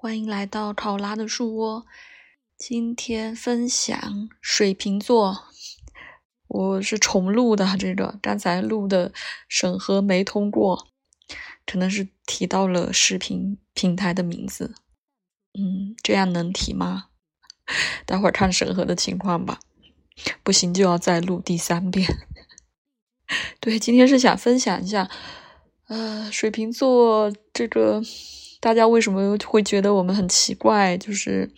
欢迎来到考拉的树窝。今天分享水瓶座，我是重录的这个，刚才录的审核没通过，可能是提到了视频平台的名字。嗯，这样能提吗？待会儿看审核的情况吧。不行就要再录第三遍。对，今天是想分享一下，呃，水瓶座这个。大家为什么会觉得我们很奇怪？就是，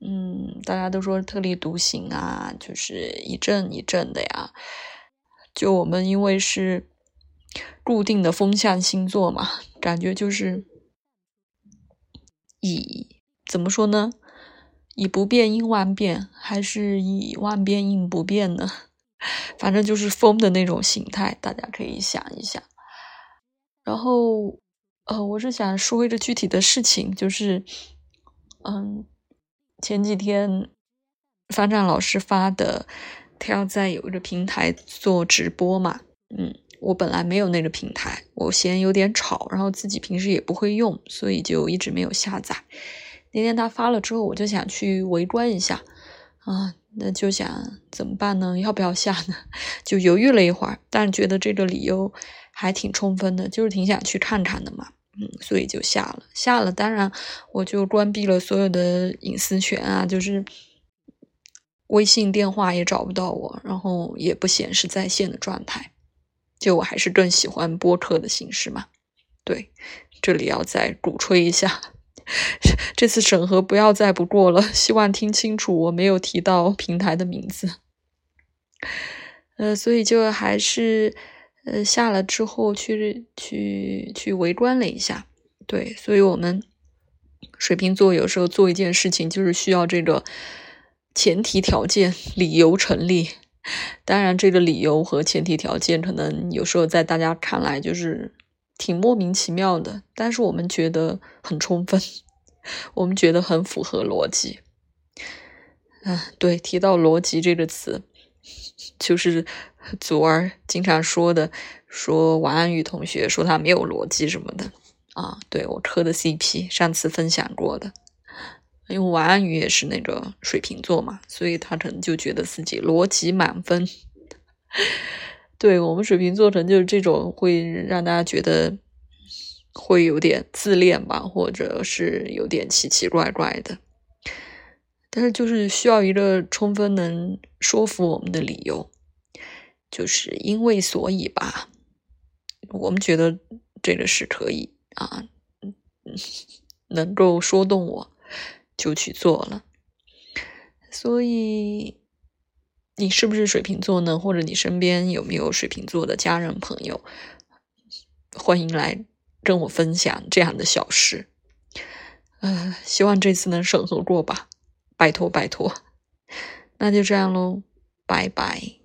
嗯，大家都说特立独行啊，就是一阵一阵的呀。就我们因为是固定的风向星座嘛，感觉就是以怎么说呢？以不变应万变，还是以万变应不变呢？反正就是风的那种形态，大家可以想一想。然后。呃，我是想说一个具体的事情，就是，嗯，前几天方丈老师发的，他要在有一个平台做直播嘛，嗯，我本来没有那个平台，我嫌有点吵，然后自己平时也不会用，所以就一直没有下载。那天他发了之后，我就想去围观一下，啊，那就想怎么办呢？要不要下呢？就犹豫了一会儿，但觉得这个理由还挺充分的，就是挺想去看看的嘛。嗯，所以就下了，下了，当然我就关闭了所有的隐私权啊，就是微信电话也找不到我，然后也不显示在线的状态。就我还是更喜欢播客的形式嘛。对，这里要再鼓吹一下，这次审核不要再不过了，希望听清楚，我没有提到平台的名字。呃，所以就还是。呃，下了之后去去去围观了一下，对，所以我们水瓶座有时候做一件事情，就是需要这个前提条件、理由成立。当然，这个理由和前提条件可能有时候在大家看来就是挺莫名其妙的，但是我们觉得很充分，我们觉得很符合逻辑。嗯，对，提到逻辑这个词，就是。祖儿经常说的，说王安宇同学说他没有逻辑什么的啊，对我磕的 CP，上次分享过的，因为王安宇也是那个水瓶座嘛，所以他可能就觉得自己逻辑满分。对我们水瓶座，可能就是这种会让大家觉得会有点自恋吧，或者是有点奇奇怪怪的，但是就是需要一个充分能说服我们的理由。就是因为所以吧，我们觉得这个是可以啊，能够说动我，就去做了。所以你是不是水瓶座呢？或者你身边有没有水瓶座的家人朋友？欢迎来跟我分享这样的小事。呃，希望这次能审核过吧，拜托拜托。那就这样喽，拜拜。